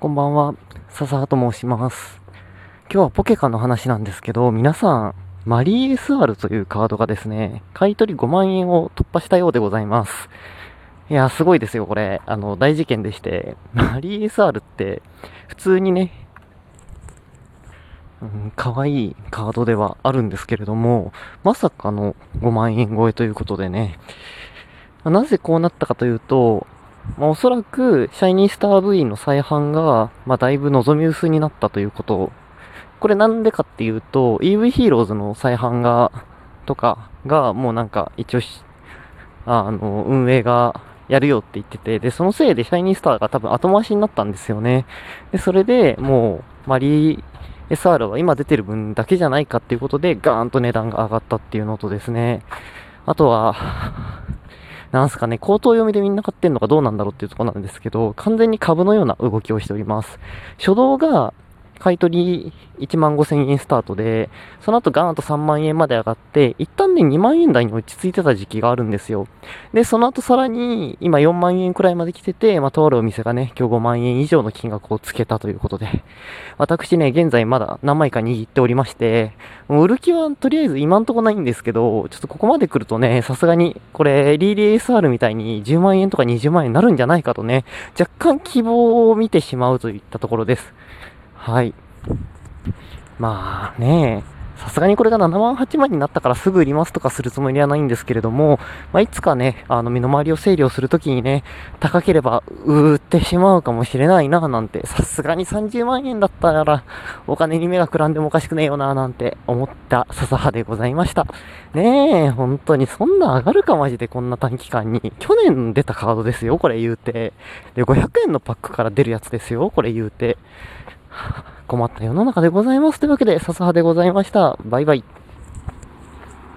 こんばんは、笹と申します。今日はポケカの話なんですけど、皆さん、マリー SR というカードがですね、買い取り5万円を突破したようでございます。いや、すごいですよ、これ。あの、大事件でして、マリー SR って、普通にね、うん、可愛いカードではあるんですけれども、まさかの5万円超えということでね、なぜこうなったかというと、まあ、おそらく、シャイニースター V の再販が、まあ、だいぶ望み薄になったということ。これなんでかっていうと、EV ヒーローズの再販が、とかが、もうなんか、一応し、あの、運営がやるよって言ってて、で、そのせいでシャイニースターが多分後回しになったんですよね。で、それでもう、マリー SR は今出てる分だけじゃないかっていうことで、ガーンと値段が上がったっていうのとですね、あとは、なんすかね、口頭読みでみんな買ってんのかどうなんだろうっていうとこなんですけど、完全に株のような動きをしております。初動が、買取り1万5千円スタートで、その後ガーンと3万円まで上がって、一旦ね2万円台に落ち着いてた時期があるんですよ。で、その後さらに今4万円くらいまで来てて、まあ、とあるお店がね、今日5万円以上の金額をつけたということで、私ね、現在まだ何枚か握っておりまして、もう売る気はとりあえず今んとこないんですけど、ちょっとここまで来るとね、さすがに、これ、リーリー SR みたいに10万円とか20万円になるんじゃないかとね、若干希望を見てしまうといったところです。はい。まあね、さすがにこれが7万8万になったからすぐ売りますとかするつもりはないんですけれども、まあ、いつかね、あの身の回りを整理をするときにね、高ければ売ってしまうかもしれないななんて、さすがに30万円だったらお金に目がくらんでもおかしくねえよななんて思った笹葉でございました。ねえ、本当にそんな上がるかマジでこんな短期間に。去年出たカードですよ、これ言うて。で、500円のパックから出るやつですよ、これ言うて。困った世の中でございます。というわけで、笹葉でございました。バイバイ。